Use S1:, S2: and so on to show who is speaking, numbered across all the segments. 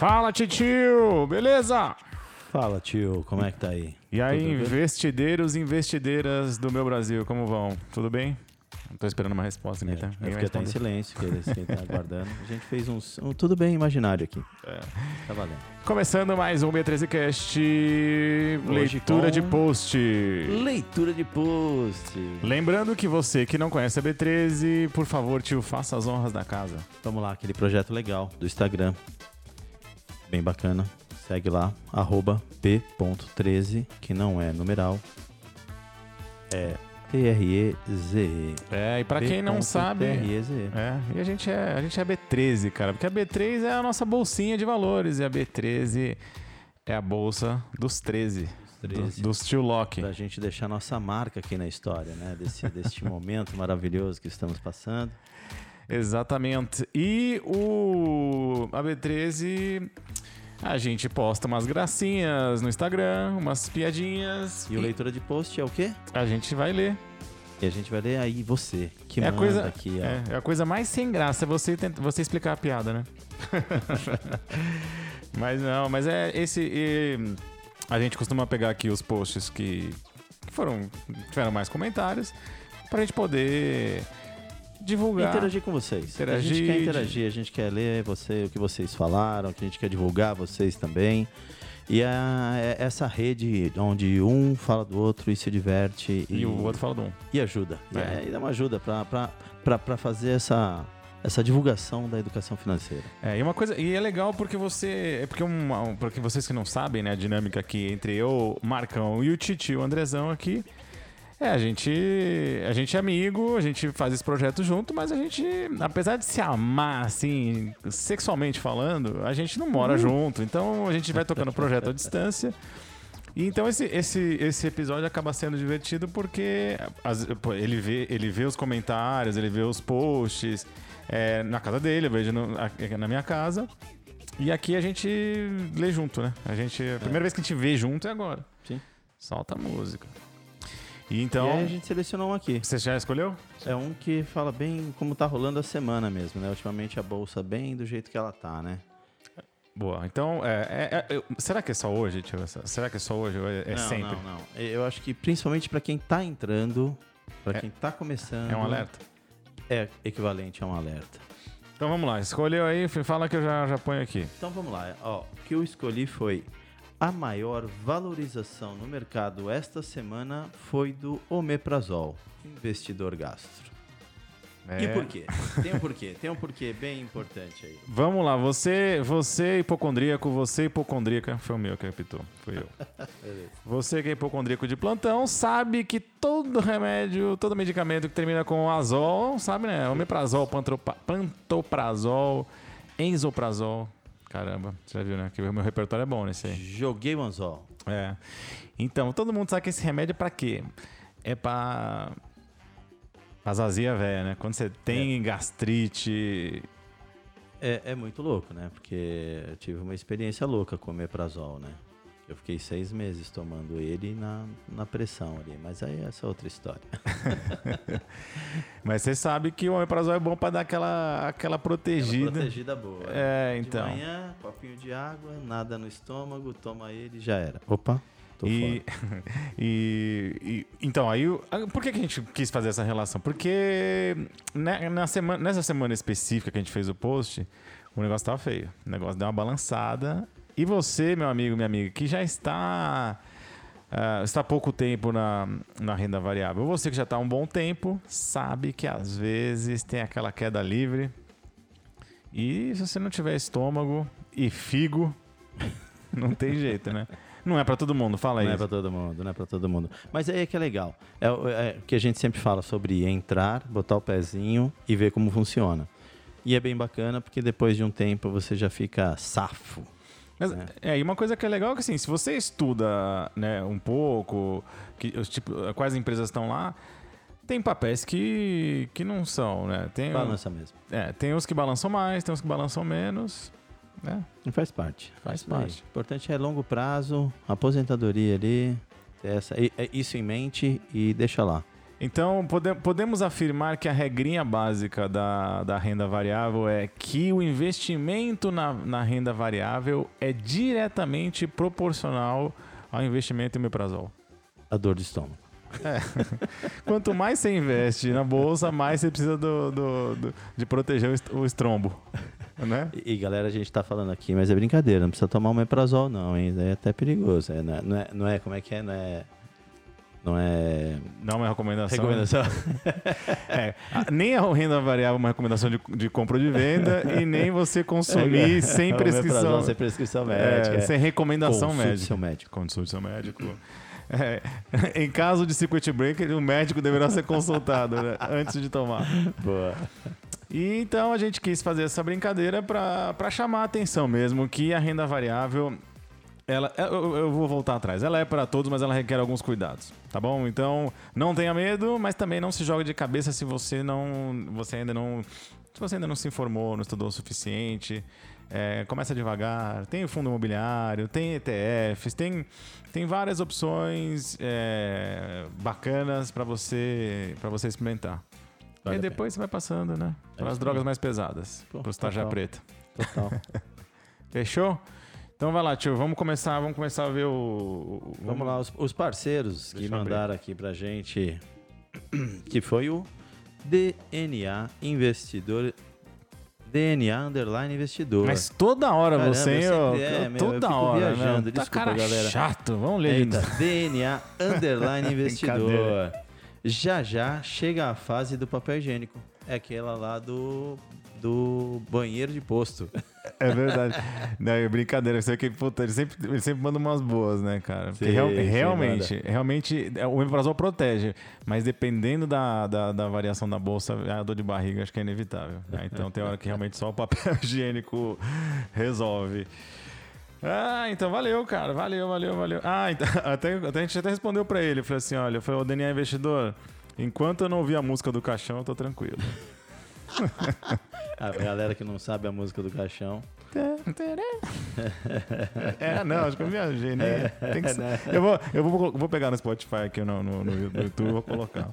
S1: Fala, titio! Beleza?
S2: Fala, tio, como é que tá aí?
S1: E aí,
S2: Tudo
S1: investideiros e investideiras do meu Brasil, como vão? Tudo bem? Não tô esperando uma resposta,
S2: É,
S1: ninguém tá?
S2: eu fiquei até em silêncio, que eles tá aguardando. A gente fez uns, um tudo bem imaginário aqui.
S1: É.
S2: Tá valendo.
S1: Começando mais um B13Cast, leitura
S2: com-
S1: de post.
S2: Leitura de post.
S1: Lembrando que você que não conhece a B13, por favor, tio, faça as honras da casa.
S2: Vamos lá, aquele projeto legal do Instagram. Bem bacana. Segue lá, arroba p.13, que não é numeral. É T-R-E-Z-E.
S1: É, e pra quem não sabe,
S2: T-R-E-Z-E.
S1: É, e a gente é, a gente é B13, cara, porque a B3 é a nossa bolsinha de valores e a B13 é a bolsa dos 13, do-
S2: 13.
S1: dos tio Loki.
S2: Pra gente deixar nossa marca aqui na história, né? Desse, deste momento maravilhoso que estamos passando.
S1: Exatamente. E o a B13 a gente posta umas gracinhas no Instagram, umas piadinhas
S2: E o leitura de post é o quê?
S1: a gente vai ler.
S2: E a gente vai ler aí você, que
S1: é a
S2: manda
S1: coisa
S2: aqui, ó.
S1: é, é a coisa mais sem graça é você tenta, você explicar a piada, né? mas não, mas é esse e, a gente costuma pegar aqui os posts que, que foram tiveram mais comentários pra gente poder divulgar.
S2: Interagir com vocês. a
S1: Interagir,
S2: gente quer interagir, a gente quer ler você, o que vocês falaram, que a gente quer divulgar vocês também. E a, é essa rede onde um fala do outro e se diverte e,
S1: E o outro fala do um.
S2: e ajuda. E,
S1: É.
S2: é, e dá uma ajuda para fazer essa, essa divulgação da educação financeira.
S1: É, e uma coisa, e é legal porque você, é porque um- porque vocês que não sabem, né, a dinâmica aqui entre eu, Marcão e o Titi, o Andrezão aqui, é, a gente, a gente é amigo, a gente faz esse projeto junto, mas a gente, apesar de se amar, assim, sexualmente falando, a gente não mora junto, então a gente vai tocando o projeto à distância. E então esse, esse, esse episódio acaba sendo divertido porque as- ele, vê, ele vê os comentários, ele vê os posts é, na casa dele, eu vejo no- na minha casa. E aqui a gente lê junto, né? A, gente, a primeira vez que a gente vê junto é agora.
S2: Sim.
S1: Solta a música. E
S2: e
S1: então.
S2: aí a gente selecionou um aqui.
S1: Você já escolheu?
S2: É um que fala bem como tá rolando a semana mesmo, né? Ultimamente a bolsa bem do jeito que ela tá, né?
S1: Boa. Então, é, é- é- será que é só hoje, tio? Será que é só hoje ou é, é
S2: não,
S1: sempre?
S2: não, não. Eu acho que principalmente para quem tá entrando, para
S1: É-
S2: quem tá começando,
S1: É um alerta?
S2: É equivalente a um alerta.
S1: Então vamos lá, escolheu aí, fala que eu já, já ponho aqui.
S2: Então vamos lá. Ó, o que eu escolhi foi a maior valorização no mercado esta semana foi do omeprazol, investidor gastro. E
S1: É.
S2: por quê? Tem um porquê, tem um porquê bem importante aí.
S1: Vamos lá, você, você hipocondríaco, você hipocondríaca, foi o meu que repitou, fui eu. Você que é hipocondríaco de plantão, sabe que todo remédio, todo medicamento que termina com azol, sabe né? Omeprazol, pantoprazol, enzoprazol. Caramba, você já viu, né? Que o meu repertório é bom nesse aí.
S2: Joguei o anzol.
S1: É. Então, todo mundo sabe que esse remédio é pra quê? É pra. pra azazia velha, né? Quando você tem gastrite.
S2: É, é muito louco, né? Porque eu tive uma experiência louca com o omeprazol, né? Eu fiquei seis meses tomando ele na, na pressão ali, mas aí essa é outra história.
S1: Mas você sabe que o omeprazol é bom pra dar aquela, aquela protegida.
S2: Protegida boa.
S1: É,
S2: De
S1: então.
S2: manhã, copinho de água, nada no estômago, toma ele e já era. Opa, tô
S1: E, e, e- então, aí, ah, por que, que a gente quis fazer essa relação? Porque né, na semana, nessa semana específica que a gente fez o post, o negócio tava feio. O negócio deu uma balançada. E você, meu amigo, minha amiga, que já está, ah, está pouco tempo na, na renda variável, você que já está há um bom tempo, sabe que às vezes tem aquela queda livre. E se você não tiver estômago e figo, não tem jeito, né? Não é pra todo mundo, fala
S2: Não é
S1: isso.
S2: pra todo mundo, não é pra todo mundo. Mas aí é que é legal. É, é o que a gente sempre fala sobre entrar, botar o pezinho e ver como funciona. E é bem bacana porque depois de um tempo você já fica safo.
S1: Mas, é, e uma coisa que é legal é que assim, se você estuda né, um pouco, que, os tipo, quais empresas estão lá, tem papéis que, que não são, né? Tem,
S2: Balança mesmo.
S1: é, tem uns que balançam mais, tem uns que balançam menos. Né?
S2: E faz parte.
S1: Faz
S2: aí.
S1: parte.
S2: O importante é longo prazo, aposentadoria ali, essa, é isso em mente e deixa lá.
S1: Então, pode, podemos afirmar que a regrinha básica da, da renda variável é que o investimento na, na renda variável é diretamente proporcional ao investimento em meprazol.
S2: A dor de estômago.
S1: Quanto mais você investe na bolsa, mais você precisa do, do- do- de proteger o est- o estrombo. Né?
S2: E, e, galera, a gente tá falando aqui, mas é brincadeira, não precisa tomar um meprazol não, hein? É até perigoso. É, não, é, não, é, não é- como é que é? Não é... Não é...
S1: Não é uma recomendação.
S2: Recomendação.
S1: É, nem a renda variável é uma recomendação de, de compra ou de venda e nem você consumir sem
S2: O
S1: prescrição.
S2: sem prescrição
S1: É,
S2: médica. é.
S1: sem recomendação
S2: Consulte
S1: médica.
S2: seu médico.
S1: Consulte seu médico. É, em caso de circuit breaker, o médico deverá ser consultado né, antes de tomar.
S2: Boa.
S1: E então a gente quis fazer essa brincadeira para chamar a atenção mesmo que a renda variável ela, eu, eu vou voltar atrás. Ela é para todos, mas ela requer alguns cuidados, tá bom? Então, não tenha medo, mas também não se jogue de cabeça se você não, você ainda não, se você ainda não se informou, não estudou o suficiente. É, começa devagar. Tem o fundo imobiliário, tem ETFs, tem, tem várias opções é, bacanas para você para você experimentar.
S2: Vale
S1: e depois você vai passando, né? Para as drogas mais pesadas, para os tarja
S2: total.
S1: preta.
S2: Total.
S1: Fechou? Então vai lá, tio. Vamos começar, vamos começar a ver o. o-
S2: Vamos lá, os, os parceiros que
S1: Deixa eu abrir.
S2: mandaram aqui pra gente, que foi o DNA Investidor, DNA Underline Investidor.
S1: Mas toda hora
S2: Caramba,
S1: você,
S2: eu
S1: ó,
S2: sempre- é, meu, eu
S1: toda
S2: fico
S1: hora,
S2: viajando,
S1: né? Tá
S2: desculpa,
S1: cara
S2: galera.
S1: chato. Vamos ler.
S2: Eita, DNA Underline Investidor. Já já chega a fase do papel higiênico. É aquela lá do, do banheiro de posto.
S1: É verdade. Não, é brincadeira. Você que, puta, ele sempre, ele sempre manda umas boas, né, cara?
S2: Sim,
S1: real- realmente, realmente, é, o omeprazol protege, mas dependendo da, da, da variação da bolsa, a dor de barriga acho que é inevitável. né? Então tem hora que realmente só o papel higiênico resolve. Ah, então valeu, cara. Valeu, valeu, valeu. Ah, então, até, até a gente até respondeu pra ele. Falei assim: olha, foi o DNA Investidor. Enquanto eu não ouvir a música do caixão, eu tô tranquilo.
S2: A galera que não sabe a música do caixão.
S1: É, não, acho que eu viajei, né? Tem que ser- Eu, vou, eu vou, vou pegar no Spotify aqui no, no, no YouTube e vou colocar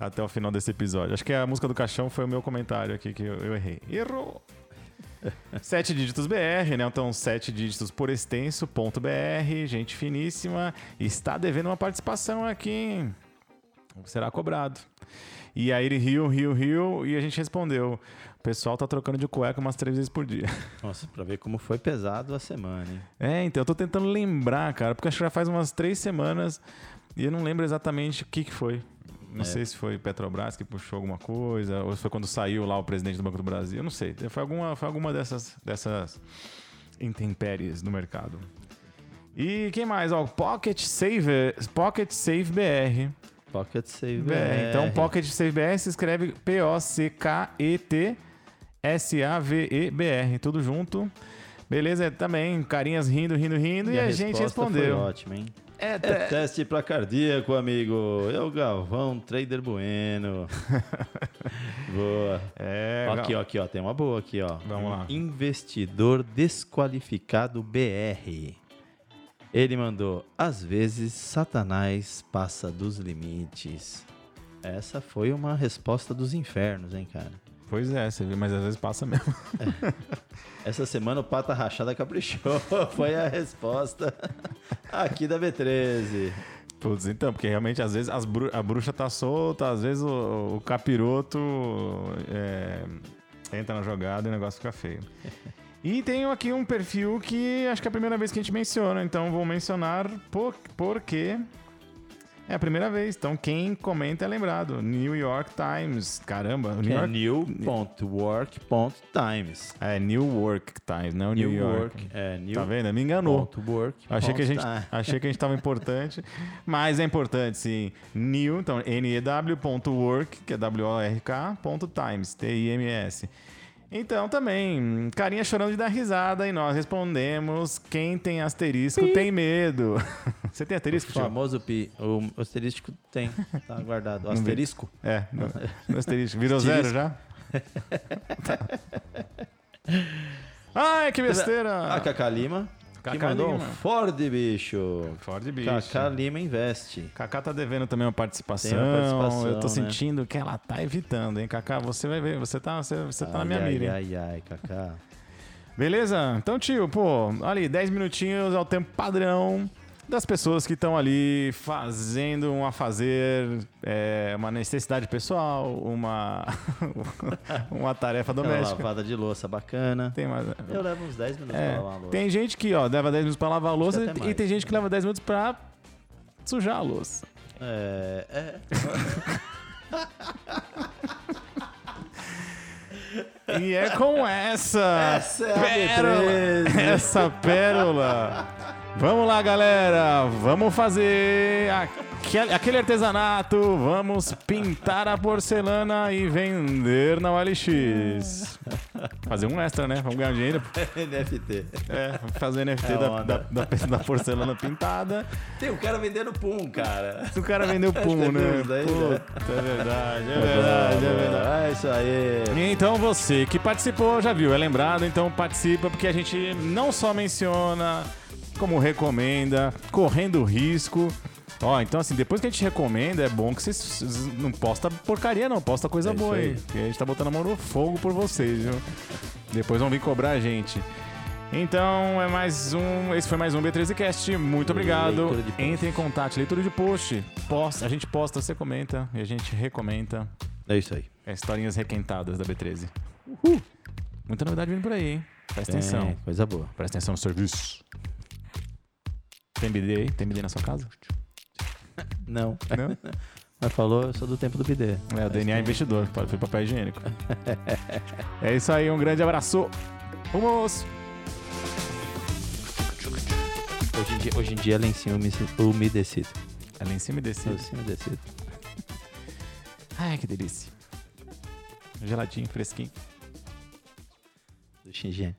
S1: até o final desse episódio. Acho que a música do caixão foi o meu comentário aqui que eu, eu errei. Errou! Sete dígitos BR, né? Então, sete dígitos por extenso, ponto BR, gente finíssima. Está devendo uma participação aqui, hein? Será cobrado. E aí ele riu, riu, riu, e a gente respondeu. O pessoal tá trocando de cueca umas três vezes por dia.
S2: Nossa, pra ver como foi pesado a semana, hein?
S1: É, então eu tô tentando lembrar, cara, porque acho que já faz umas três semanas e eu não lembro exatamente o que, que foi. Não
S2: É.
S1: sei se foi Petrobras que puxou alguma coisa, ou se foi quando saiu lá o presidente do Banco do Brasil. Eu não sei. Foi alguma, foi alguma dessas, dessas intempéries no mercado. E quem mais? Ó, Pocket Save, Pocket Save BR.
S2: Pocket Save
S1: BR. Então, Pocket Save BR se escreve P-O-C-K-E-T S-A-V-E-B-R. Tudo junto. Beleza? Também, carinhas rindo, rindo, rindo. E, a, gente
S2: resposta Foi
S1: respondeu.
S2: ótimo, hein?
S1: É,
S2: É
S1: te-
S2: teste pra cardíaco, amigo. É o Galvão Trader Bueno. boa.
S1: é,
S2: aqui, ó, aqui, ó. Tem uma boa aqui, ó.
S1: Vamos lá.
S2: Investidor desqualificado BR. Ele mandou: às vezes Satanás passa dos limites. Essa foi uma resposta dos infernos, hein, cara?
S1: Pois é, você vê, mas às vezes passa mesmo.
S2: Essa semana o Pata Rachada caprichou. Foi a resposta aqui da B13.
S1: Putz, então, porque realmente às vezes as bru- a bruxa tá solta, às vezes o, o capiroto é, entra na jogada e o negócio fica feio. E tenho aqui um perfil que acho que é a primeira vez que a gente menciona, então vou mencionar por, porque é a primeira vez. Então quem comenta é lembrado. New York Times. Caramba, New
S2: é
S1: York.
S2: new.work.times.
S1: É New York Times, não New,
S2: New
S1: York.
S2: Work. É, new
S1: Tá vendo? Me enganou.
S2: ponto work
S1: Achei que, a
S2: ponto
S1: gente,
S2: time.
S1: achei que a gente tava importante, mas é importante sim. New, então new.work, que é W-O-R-K, ponto times, T-I-M-S. Então também, carinha chorando de dar risada e nós respondemos: quem tem asterisco tem medo. Você tem asterisco,
S2: O famoso pi. O asterisco tem. Tá guardado. O asterisco?
S1: É, no, no asterisco. Virou zero já? Tá. Ai, que besteira!
S2: A Cacá
S1: Kaká
S2: mandou um. Ford, bicho.
S1: Ford Bicho.
S2: Kaká Lima Investe.
S1: Kaká tá devendo também uma participação.
S2: Tem uma participação,
S1: Eu tô
S2: né?
S1: sentindo que ela tá evitando, hein, Kaká? Você vai ver, você tá, você, você tá na minha
S2: ai,
S1: mira,
S2: ai,
S1: hein?
S2: ai, ai, Kaká.
S1: Beleza? Então, tio, pô, ali, 10 minutinhos é o tempo padrão das pessoas que estão ali fazendo um a fazer, é, uma necessidade pessoal, uma, uma tarefa
S2: Uma
S1: doméstica.
S2: lavada de louça bacana.
S1: Tem mais.
S2: Eu levo uns 10 minutos
S1: É,
S2: pra lavar a louça.
S1: tem gente que, ó, leva 10 minutos pra lavar a louça e tem gente que leva 10 minutos pra sujar a louça.
S2: É, é.
S1: E é com essa,
S2: Essa é a
S1: pérola,
S2: B13.
S1: essa pérola. Vamos lá, galera. Vamos fazer aquele, artesanato. Vamos pintar a porcelana e vender na OLX. Fazer um extra, né? Vamos ganhar dinheiro.
S2: NFT.
S1: É, fazer NFT
S2: É
S1: da, da, da- da porcelana pintada.
S2: Tem um cara vendendo pum, cara.
S1: O cara vendeu pum,
S2: Tem
S1: né?
S2: daí, né?
S1: Puta, é verdade, é verdade, é verdade.
S2: É isso aí.
S1: Então você que participou já viu, é lembrado, então participa porque a gente não só menciona, como recomenda, correndo risco. Ó, então assim, depois que a gente recomenda, é bom que vocês não posta porcaria não, posta coisa
S2: É
S1: boa aí. Porque a gente tá botando a mão no fogo por vocês, viu? Depois vão vir cobrar a gente. Então, é mais um. Esse foi mais um B13Cast. Muito obrigado. Entre em contato. Leitura de post. Posta, a gente posta, você comenta e a gente recomenta.
S2: É isso aí.
S1: É, historinhas requentadas da B13. Muita novidade vindo por aí, hein? Presta atenção.
S2: É, coisa boa.
S1: Presta atenção no serviço. Tem BD aí? Tem BD na sua casa?
S2: Não.
S1: Não?
S2: Mas falou, eu sou do tempo do bidê.
S1: É, o DNA investidor. Foi papel higiênico. é isso aí, um grande abraço. Vamos!
S2: Hoje em dia, hoje em dia é lencinho umece- umedecido.
S1: Ali em cima e descer.
S2: Lencinho umedecido.
S1: Ai, que delícia. Geladinho, fresquinho.
S2: Do Xinjiang.